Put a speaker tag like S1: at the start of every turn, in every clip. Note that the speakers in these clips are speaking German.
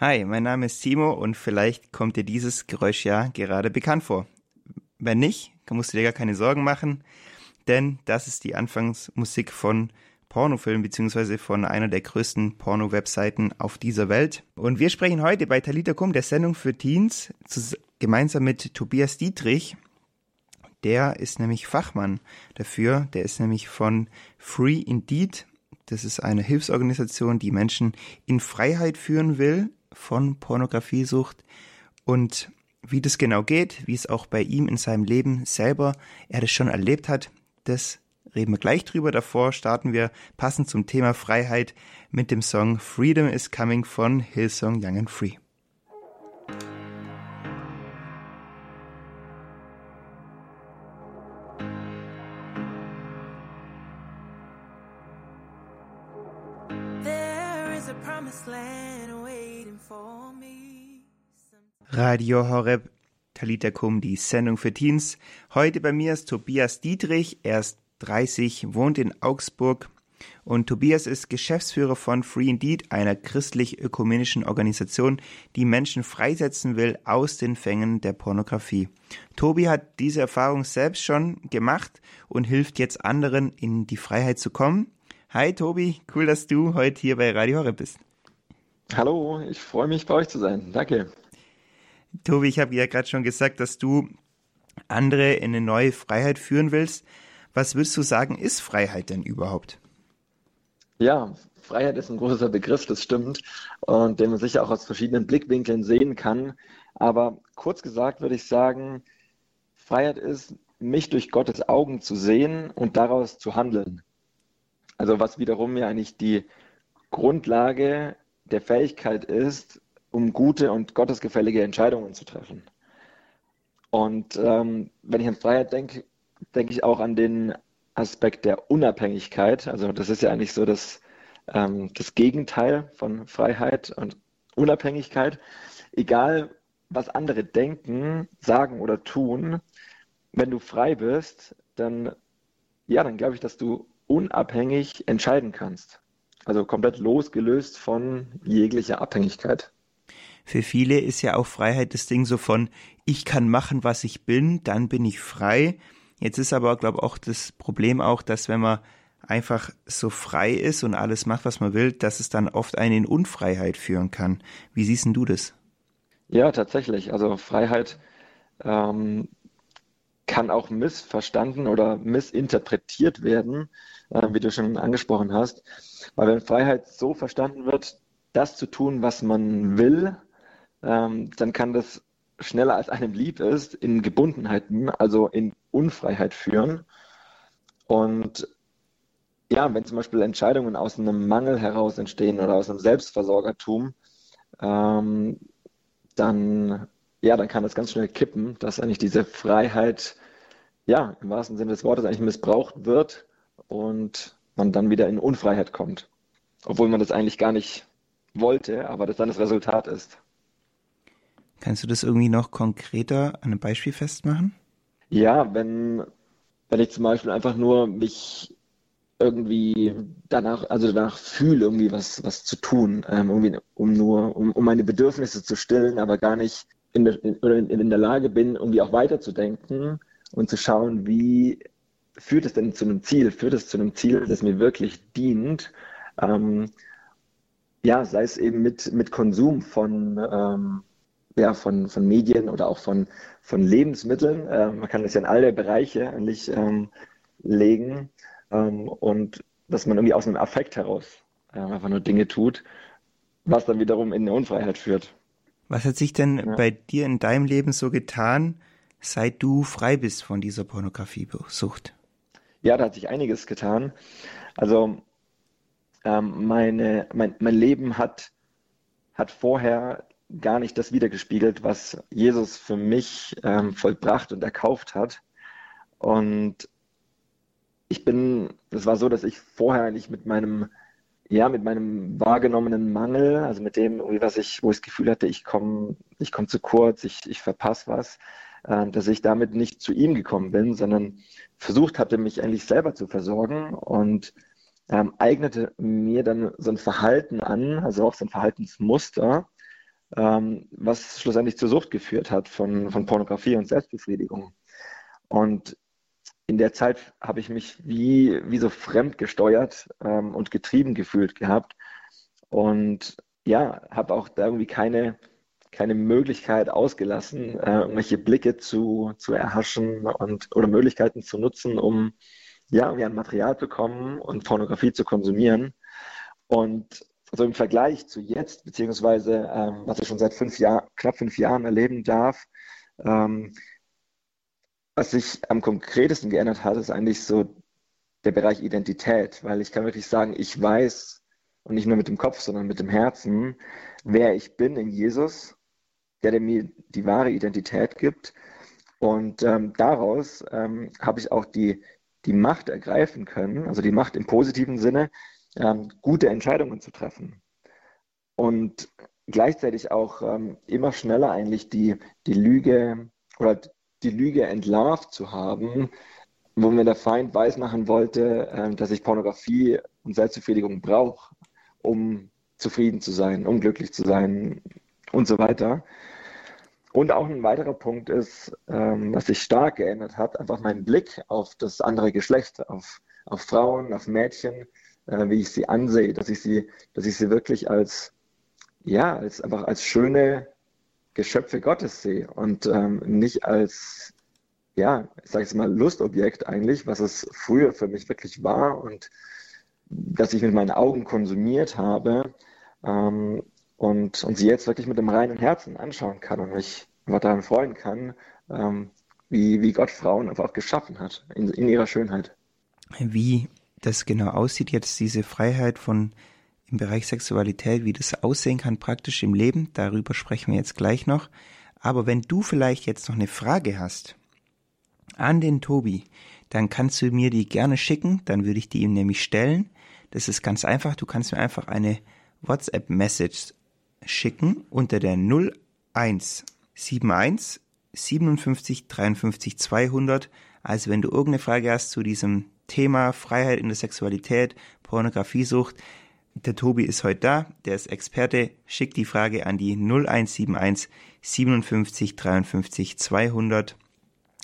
S1: Hi, mein Name ist Timo und vielleicht kommt dir dieses Geräusch ja gerade bekannt vor. Wenn nicht, musst du dir gar keine Sorgen machen, denn das ist die Anfangsmusik von Pornofilm beziehungsweise von einer der größten Porno-Webseiten auf dieser Welt. Und wir sprechen heute bei Talita Kum, der Sendung für Teens, gemeinsam mit Tobias Dietrich. Der ist nämlich Fachmann dafür. Der ist nämlich von Free Indeed. Das ist eine Hilfsorganisation, die Menschen in Freiheit führen will von Pornografiesucht. Und wie das genau geht, wie es auch bei ihm in seinem Leben selber er das schon erlebt hat, das reden wir gleich drüber. Davor starten wir passend zum Thema Freiheit mit dem Song Freedom is Coming von Hillsong Young and Free. Radio Horeb Talita Kum, die Sendung für Teens. Heute bei mir ist Tobias Dietrich. Er ist 30, wohnt in Augsburg und Tobias ist Geschäftsführer von Free Indeed, einer christlich-ökumenischen Organisation, die Menschen freisetzen will aus den Fängen der Pornografie. Tobi hat diese Erfahrung selbst schon gemacht und hilft jetzt anderen, in die Freiheit zu kommen. Hi Tobi, cool, dass du heute hier bei Radio Horeb bist.
S2: Hallo, ich freue mich bei euch zu sein. Danke.
S1: Tobi, ich habe ja gerade schon gesagt, dass du andere in eine neue Freiheit führen willst. Was würdest du sagen, ist Freiheit denn überhaupt?
S2: Ja, Freiheit ist ein großer Begriff, das stimmt, und den man sicher auch aus verschiedenen Blickwinkeln sehen kann. Aber kurz gesagt würde ich sagen, Freiheit ist, mich durch Gottes Augen zu sehen und daraus zu handeln. Also was wiederum ja eigentlich die Grundlage der Fähigkeit ist, um gute und gottesgefällige Entscheidungen zu treffen. Und ähm, wenn ich an Freiheit denke, denke ich auch an den Aspekt der Unabhängigkeit. Also das ist ja eigentlich so das, ähm, das Gegenteil von Freiheit und Unabhängigkeit. Egal, was andere denken, sagen oder tun, wenn du frei bist, dann, ja, dann glaube ich, dass du unabhängig entscheiden kannst. Also komplett losgelöst von jeglicher Abhängigkeit.
S1: Für viele ist ja auch Freiheit das Ding so von, ich kann machen, was ich bin, dann bin ich frei. Jetzt ist aber, glaube ich, auch das Problem auch, dass wenn man einfach so frei ist und alles macht, was man will, dass es dann oft einen in Unfreiheit führen kann. Wie siehst du das?
S2: Ja, tatsächlich. Also Freiheit ähm, kann auch missverstanden oder missinterpretiert werden, äh, wie du schon angesprochen hast. Weil wenn Freiheit so verstanden wird, das zu tun, was man will, ähm, dann kann das schneller als einem lieb ist, in Gebundenheiten, also in Unfreiheit führen. Und ja, wenn zum Beispiel Entscheidungen aus einem Mangel heraus entstehen oder aus einem Selbstversorgertum, ähm, dann, ja, dann kann das ganz schnell kippen, dass eigentlich diese Freiheit, ja, im wahrsten Sinne des Wortes eigentlich missbraucht wird und man dann wieder in Unfreiheit kommt. Obwohl man das eigentlich gar nicht wollte, aber das dann das Resultat ist.
S1: Kannst du das irgendwie noch konkreter an einem Beispiel festmachen?
S2: Ja, wenn, wenn ich zum Beispiel einfach nur mich irgendwie danach, also danach fühle, irgendwie was, was zu tun, ähm, irgendwie, um nur, um, um meine Bedürfnisse zu stillen, aber gar nicht in der, in, in der Lage bin, irgendwie auch weiterzudenken und zu schauen, wie führt es denn zu einem Ziel? Führt es zu einem Ziel, das mir wirklich dient? Ähm, ja, sei es eben mit, mit Konsum von, ähm, ja, von, von Medien oder auch von, von Lebensmitteln. Äh, man kann das ja in alle Bereiche eigentlich ähm, legen ähm, und dass man irgendwie aus einem Affekt heraus äh, einfach nur Dinge tut, was dann wiederum in eine Unfreiheit führt.
S1: Was hat sich denn ja. bei dir in deinem Leben so getan, seit du frei bist von dieser Pornografiesucht?
S2: Ja, da hat sich einiges getan. Also ähm, meine, mein, mein Leben hat, hat vorher gar nicht das wiedergespiegelt, was Jesus für mich ähm, vollbracht und erkauft hat. Und ich bin, es war so, dass ich vorher eigentlich mit meinem, ja, mit meinem wahrgenommenen Mangel, also mit dem, was ich, wo ich das Gefühl hatte, ich komme, ich komme zu kurz, ich, ich verpasse was, äh, dass ich damit nicht zu ihm gekommen bin, sondern versucht hatte, mich eigentlich selber zu versorgen und ähm, eignete mir dann so ein Verhalten an, also auch so ein Verhaltensmuster, ähm, was schlussendlich zur Sucht geführt hat von, von Pornografie und Selbstbefriedigung. Und in der Zeit habe ich mich wie, wie so fremd gesteuert ähm, und getrieben gefühlt gehabt. Und ja, habe auch da irgendwie keine, keine Möglichkeit ausgelassen, äh, irgendwelche Blicke zu, zu erhaschen und oder Möglichkeiten zu nutzen, um ja, irgendwie ein Material bekommen und Pornografie zu konsumieren. Und also im Vergleich zu jetzt, beziehungsweise ähm, was ich schon seit fünf Jahr, knapp fünf Jahren erleben darf, ähm, was sich am konkretesten geändert hat, ist eigentlich so der Bereich Identität, weil ich kann wirklich sagen, ich weiß, und nicht nur mit dem Kopf, sondern mit dem Herzen, wer ich bin in Jesus, der, der mir die wahre Identität gibt. Und ähm, daraus ähm, habe ich auch die, die Macht ergreifen können, also die Macht im positiven Sinne, ähm, gute Entscheidungen zu treffen. Und gleichzeitig auch ähm, immer schneller eigentlich die, die Lüge oder die Lüge entlarvt zu haben, wo mir der Feind weismachen wollte, äh, dass ich Pornografie und Selbstbefriedigung brauche, um zufrieden zu sein, um glücklich zu sein und so weiter. Und auch ein weiterer Punkt ist, ähm, was sich stark geändert hat, einfach mein Blick auf das andere Geschlecht, auf, auf Frauen, auf Mädchen, äh, wie ich sie ansehe, dass ich sie, dass ich sie wirklich als, ja, als einfach als schöne Geschöpfe Gottes sehe und ähm, nicht als, ja, ich sage es mal, Lustobjekt eigentlich, was es früher für mich wirklich war und das ich mit meinen Augen konsumiert habe ähm, und, und sie jetzt wirklich mit dem reinen Herzen anschauen kann und mich einfach daran freuen kann, ähm, wie, wie Gott Frauen einfach auch geschaffen hat in, in ihrer Schönheit.
S1: Wie das genau aussieht, jetzt diese Freiheit von im Bereich Sexualität, wie das aussehen kann praktisch im Leben. Darüber sprechen wir jetzt gleich noch. Aber wenn du vielleicht jetzt noch eine Frage hast an den Tobi, dann kannst du mir die gerne schicken, dann würde ich die ihm nämlich stellen. Das ist ganz einfach, du kannst mir einfach eine WhatsApp-Message schicken unter der 0171 57 53 200. Also wenn du irgendeine Frage hast zu diesem Thema Freiheit in der Sexualität, Pornografiesucht, der Tobi ist heute da, der ist Experte. Schickt die Frage an die 0171 57 53 200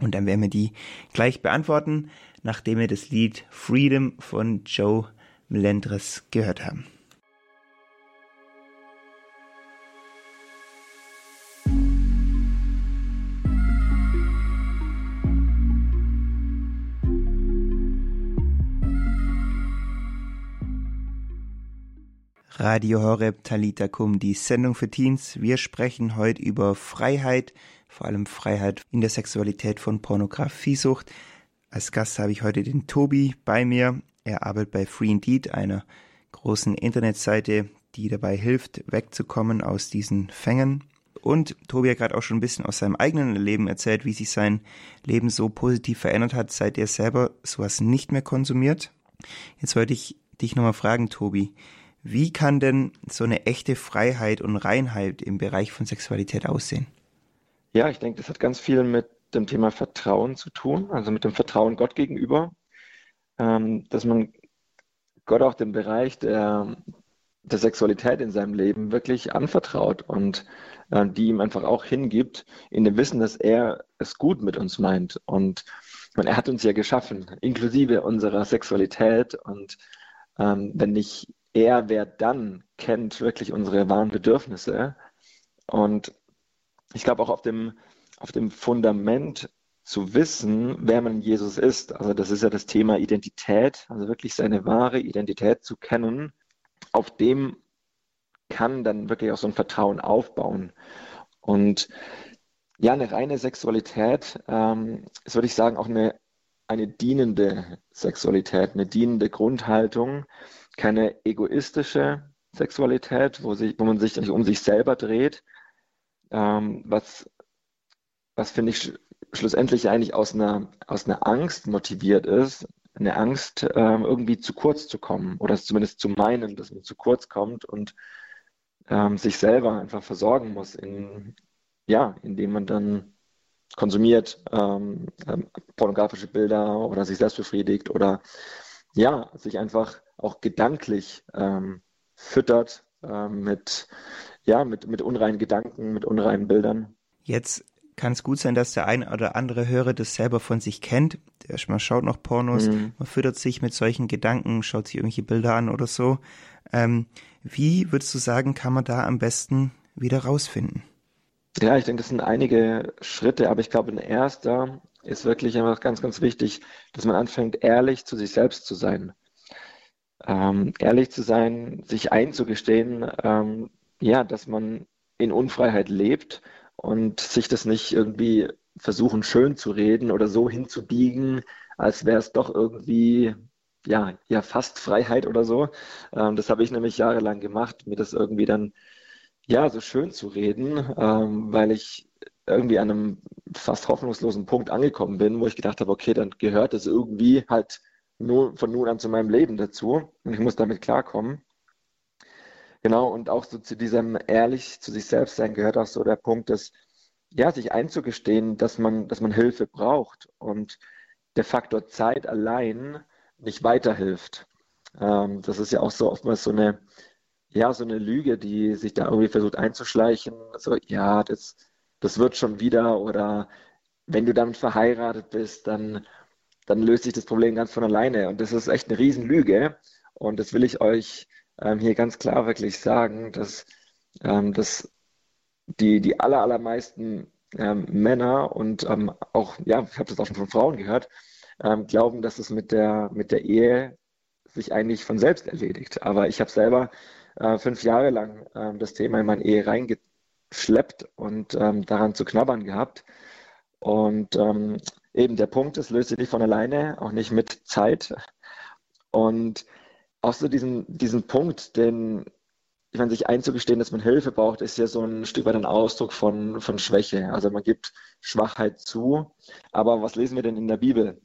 S1: und dann werden wir die gleich beantworten, nachdem wir das Lied Freedom von Joe Melendres gehört haben. Radio Horeb Talita Kum, die Sendung für Teens. Wir sprechen heute über Freiheit, vor allem Freiheit in der Sexualität von Pornografiesucht. Als Gast habe ich heute den Tobi bei mir. Er arbeitet bei Free Indeed, einer großen Internetseite, die dabei hilft, wegzukommen aus diesen Fängen. Und Tobi hat gerade auch schon ein bisschen aus seinem eigenen Leben erzählt, wie sich sein Leben so positiv verändert hat, seit er selber sowas nicht mehr konsumiert. Jetzt wollte ich dich nochmal fragen, Tobi, wie kann denn so eine echte Freiheit und Reinheit im Bereich von Sexualität aussehen?
S2: Ja, ich denke, das hat ganz viel mit dem Thema Vertrauen zu tun, also mit dem Vertrauen Gott gegenüber, ähm, dass man Gott auch den Bereich der, der Sexualität in seinem Leben wirklich anvertraut und äh, die ihm einfach auch hingibt, in dem Wissen, dass er es gut mit uns meint. Und meine, er hat uns ja geschaffen, inklusive unserer Sexualität. Und ähm, wenn nicht er, wer dann kennt wirklich unsere wahren Bedürfnisse. Und ich glaube auch auf dem, auf dem Fundament zu wissen, wer man Jesus ist. Also das ist ja das Thema Identität, also wirklich seine wahre Identität zu kennen. Auf dem kann dann wirklich auch so ein Vertrauen aufbauen. Und ja, eine reine Sexualität ähm, ist, würde ich sagen, auch eine, eine dienende Sexualität, eine dienende Grundhaltung, keine egoistische Sexualität, wo, sich, wo man sich nicht um sich selber dreht, ähm, was, was finde ich sch schlussendlich eigentlich aus einer, aus einer Angst motiviert ist, eine Angst, ähm, irgendwie zu kurz zu kommen oder zumindest zu meinen, dass man zu kurz kommt und ähm, sich selber einfach versorgen muss, in, ja, indem man dann konsumiert, ähm, ähm pornografische Bilder oder sich selbst befriedigt oder ja, sich einfach auch gedanklich ähm, füttert äh, mit, ja, mit, mit unreinen Gedanken, mit unreinen Bildern.
S1: Jetzt kann es gut sein, dass der ein oder andere Hörer das selber von sich kennt. Man schaut noch Pornos, mhm. man füttert sich mit solchen Gedanken, schaut sich irgendwelche Bilder an oder so. Ähm, wie würdest du sagen, kann man da am besten wieder rausfinden?
S2: Ja, ich denke, das sind einige Schritte, aber ich glaube, ein erster ist wirklich einfach ganz, ganz wichtig, dass man anfängt, ehrlich zu sich selbst zu sein. Ähm, ehrlich zu sein, sich einzugestehen, ähm, ja, dass man in Unfreiheit lebt und sich das nicht irgendwie versuchen schön zu reden oder so hinzubiegen, als wäre es doch irgendwie ja, ja fast Freiheit oder so. Ähm, das habe ich nämlich jahrelang gemacht, mir das irgendwie dann ja so schön zu reden, ähm, weil ich irgendwie an einem fast hoffnungslosen Punkt angekommen bin, wo ich gedacht habe, okay, dann gehört es irgendwie halt nur von nun an zu meinem Leben dazu und ich muss damit klarkommen. Genau, und auch so zu diesem ehrlich zu sich selbst sein gehört auch so der Punkt, dass ja, sich einzugestehen, dass man, dass man Hilfe braucht und der Faktor Zeit allein nicht weiterhilft. Ähm, das ist ja auch so oftmals so eine, ja, so eine Lüge, die sich da irgendwie versucht einzuschleichen. So, ja, das, das wird schon wieder oder wenn du damit verheiratet bist, dann, dann löst sich das Problem ganz von alleine. Und das ist echt eine Riesenlüge. Und das will ich euch ähm, hier ganz klar wirklich sagen, dass, ähm, dass die, die aller, allermeisten ähm, Männer und ähm, auch, ja, ich habe das auch schon von Frauen gehört, ähm, glauben, dass es mit der, mit der Ehe sich eigentlich von selbst erledigt. Aber ich habe selber äh, fünf Jahre lang äh, das Thema in meine Ehe reingeschleppt und ähm, daran zu knabbern gehabt. Und ähm, eben der Punkt ist, löst sich nicht von alleine, auch nicht mit Zeit. Und auch so diesen, diesen Punkt, den, ich meine, sich einzugestehen, dass man Hilfe braucht, ist ja so ein Stück weit ein Ausdruck von, von Schwäche. Also man gibt Schwachheit zu. Aber was lesen wir denn in der Bibel?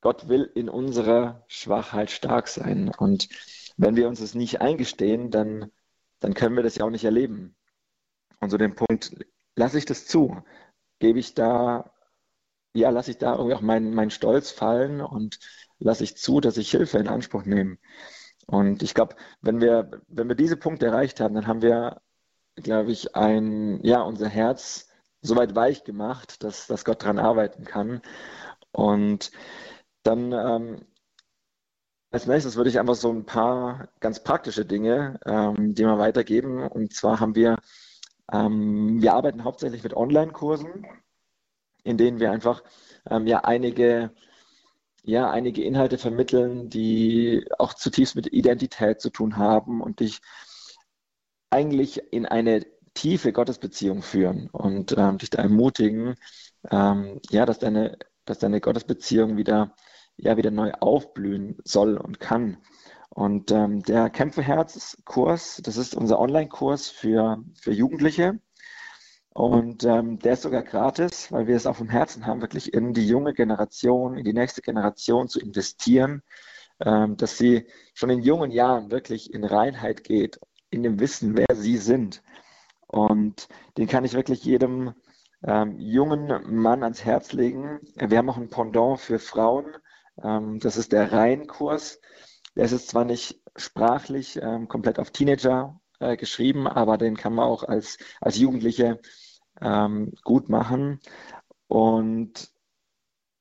S2: Gott will in unserer Schwachheit stark sein. Und wenn wir uns das nicht eingestehen, dann, dann können wir das ja auch nicht erleben. Und so den Punkt, lasse ich das zu? Gebe ich da, ja, lasse ich da irgendwie auch meinen mein Stolz fallen und lasse ich zu, dass ich Hilfe in Anspruch nehme? Und ich glaube, wenn wir, wenn wir diese Punkte erreicht haben, dann haben wir, glaube ich, ein, ja, unser Herz so weit weich gemacht, dass, dass Gott daran arbeiten kann. Und dann ähm, als nächstes würde ich einfach so ein paar ganz praktische Dinge, ähm, die wir weitergeben. Und zwar haben wir, ähm, wir arbeiten hauptsächlich mit Online-Kursen, in denen wir einfach ähm, ja einige, ja einige Inhalte vermitteln, die auch zutiefst mit Identität zu tun haben und dich eigentlich in eine tiefe Gottesbeziehung führen und ähm, dich da ermutigen, ähm, ja, dass deine, dass deine Gottesbeziehung wieder ja wieder neu aufblühen soll und kann. Und ähm, der Kämpferherz-Kurs, das ist unser Online-Kurs für, für Jugendliche. Und ähm, der ist sogar gratis, weil wir es auf dem Herzen haben, wirklich in die junge Generation, in die nächste Generation zu investieren, ähm, dass sie schon in jungen Jahren wirklich in Reinheit geht, in dem Wissen, wer sie sind. Und den kann ich wirklich jedem ähm, jungen Mann ans Herz legen. Wir haben auch ein Pendant für Frauen, ähm, das ist der Reihenkurs. Der ist zwar nicht sprachlich ähm, komplett auf Teenager äh, geschrieben, aber den kann man auch als, als Jugendliche ähm, gut machen. Und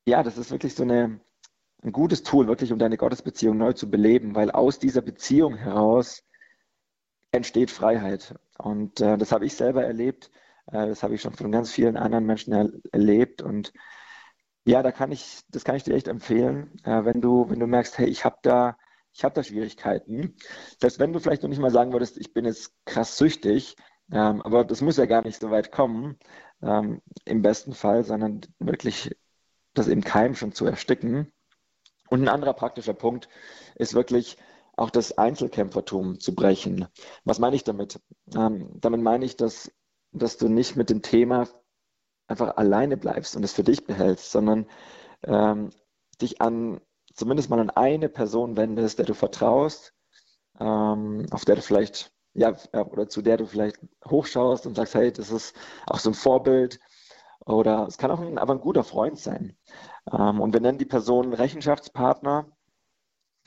S2: ja, das ist wirklich so eine, ein gutes Tool, wirklich um deine Gottesbeziehung neu zu beleben, weil aus dieser Beziehung heraus entsteht Freiheit. Und äh, das habe ich selber erlebt. Äh, das habe ich schon von ganz vielen anderen Menschen er erlebt. Und ja, da kann ich, das kann ich dir echt empfehlen, äh, wenn du, wenn du merkst, hey, ich habe da, ich habe da Schwierigkeiten. Dass wenn du vielleicht noch nicht mal sagen würdest, ich bin jetzt krass süchtig, ähm, aber das muss ja gar nicht so weit kommen, ähm, im besten Fall, sondern wirklich das im Keim schon zu ersticken. Und ein anderer praktischer Punkt ist wirklich auch das Einzelkämpfertum zu brechen. Was meine ich damit? Ähm, damit meine ich, dass, dass du nicht mit dem Thema einfach alleine bleibst und es für dich behältst, sondern ähm, dich an zumindest mal an eine Person wendest, der du vertraust, ähm, auf der du vielleicht, ja, oder zu der du vielleicht hochschaust und sagst, hey, das ist auch so ein Vorbild. Oder es kann auch ein, aber ein guter Freund sein. Ähm, und wir nennen die Person Rechenschaftspartner,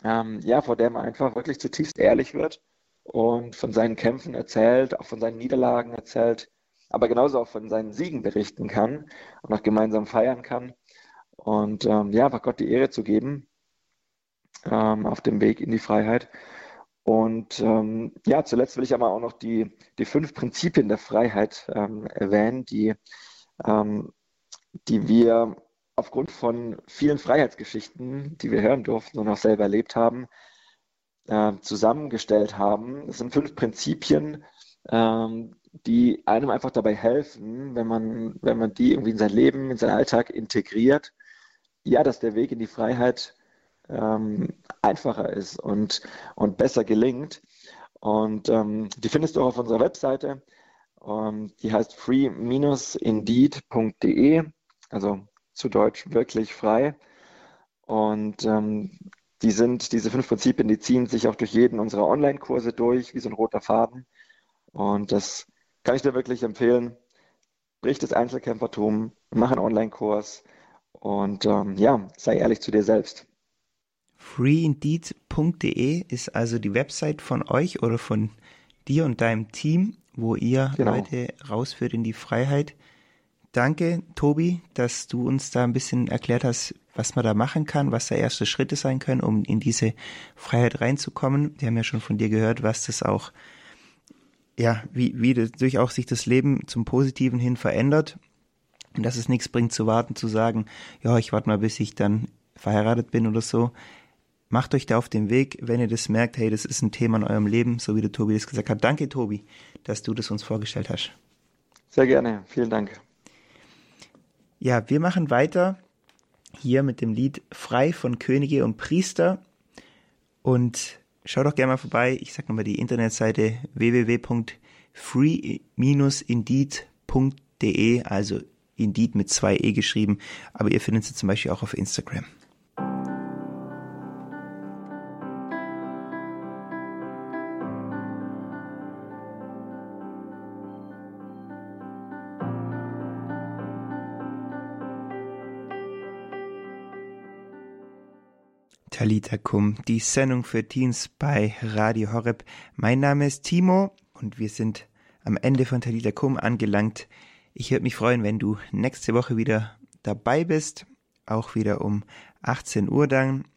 S2: ähm, ja, vor der man einfach wirklich zutiefst ehrlich wird und von seinen Kämpfen erzählt, auch von seinen Niederlagen erzählt, aber genauso auch von seinen Siegen berichten kann und auch gemeinsam feiern kann. Und ähm, ja, einfach Gott die Ehre zu geben ähm, auf dem Weg in die Freiheit. Und ähm, ja, zuletzt will ich aber auch noch die, die fünf Prinzipien der Freiheit ähm, erwähnen, die, ähm, die wir aufgrund von vielen Freiheitsgeschichten, die wir hören durften und auch selber erlebt haben, äh, zusammengestellt haben. Es sind fünf Prinzipien, ähm, die einem einfach dabei helfen, wenn man, wenn man die irgendwie in sein Leben, in seinen Alltag integriert, ja, dass der Weg in die Freiheit ähm, einfacher ist und, und besser gelingt. Und ähm, die findest du auch auf unserer Webseite. Ähm, die heißt free-indeed.de, also zu Deutsch wirklich frei. Und ähm, die sind, diese fünf Prinzipien, die ziehen sich auch durch jeden unserer Online-Kurse durch, wie so ein roter Faden. Und das kann ich dir wirklich empfehlen. Brich das Einzelkämpfertum, mach einen Online-Kurs und ähm, ja, sei ehrlich zu dir selbst.
S1: Freeindeed.de ist also die Website von euch oder von dir und deinem Team, wo ihr genau. Leute rausführt in die Freiheit. Danke, Tobi, dass du uns da ein bisschen erklärt hast, was man da machen kann, was da erste Schritte sein können, um in diese Freiheit reinzukommen. Wir haben ja schon von dir gehört, was das auch, ja, wie, wie durch auch sich das Leben zum Positiven hin verändert. Und dass es nichts bringt zu warten, zu sagen, ja, ich warte mal, bis ich dann verheiratet bin oder so. Macht euch da auf den Weg, wenn ihr das merkt, hey, das ist ein Thema in eurem Leben, so wie der Tobi das gesagt hat. Danke, Tobi, dass du das uns vorgestellt hast.
S2: Sehr gerne, vielen Dank.
S1: Ja, wir machen weiter hier mit dem Lied Frei von Könige und Priester. Und schau doch gerne mal vorbei. Ich sag nochmal die Internetseite www.free-indeed.de, also Indeed mit zwei E geschrieben, aber ihr findet sie zum Beispiel auch auf Instagram. Talita Kum, die Sendung für Teens bei Radio Horeb. Mein Name ist Timo und wir sind am Ende von Talita Kum angelangt. Ich würde mich freuen, wenn du nächste Woche wieder dabei bist, auch wieder um 18 Uhr dann.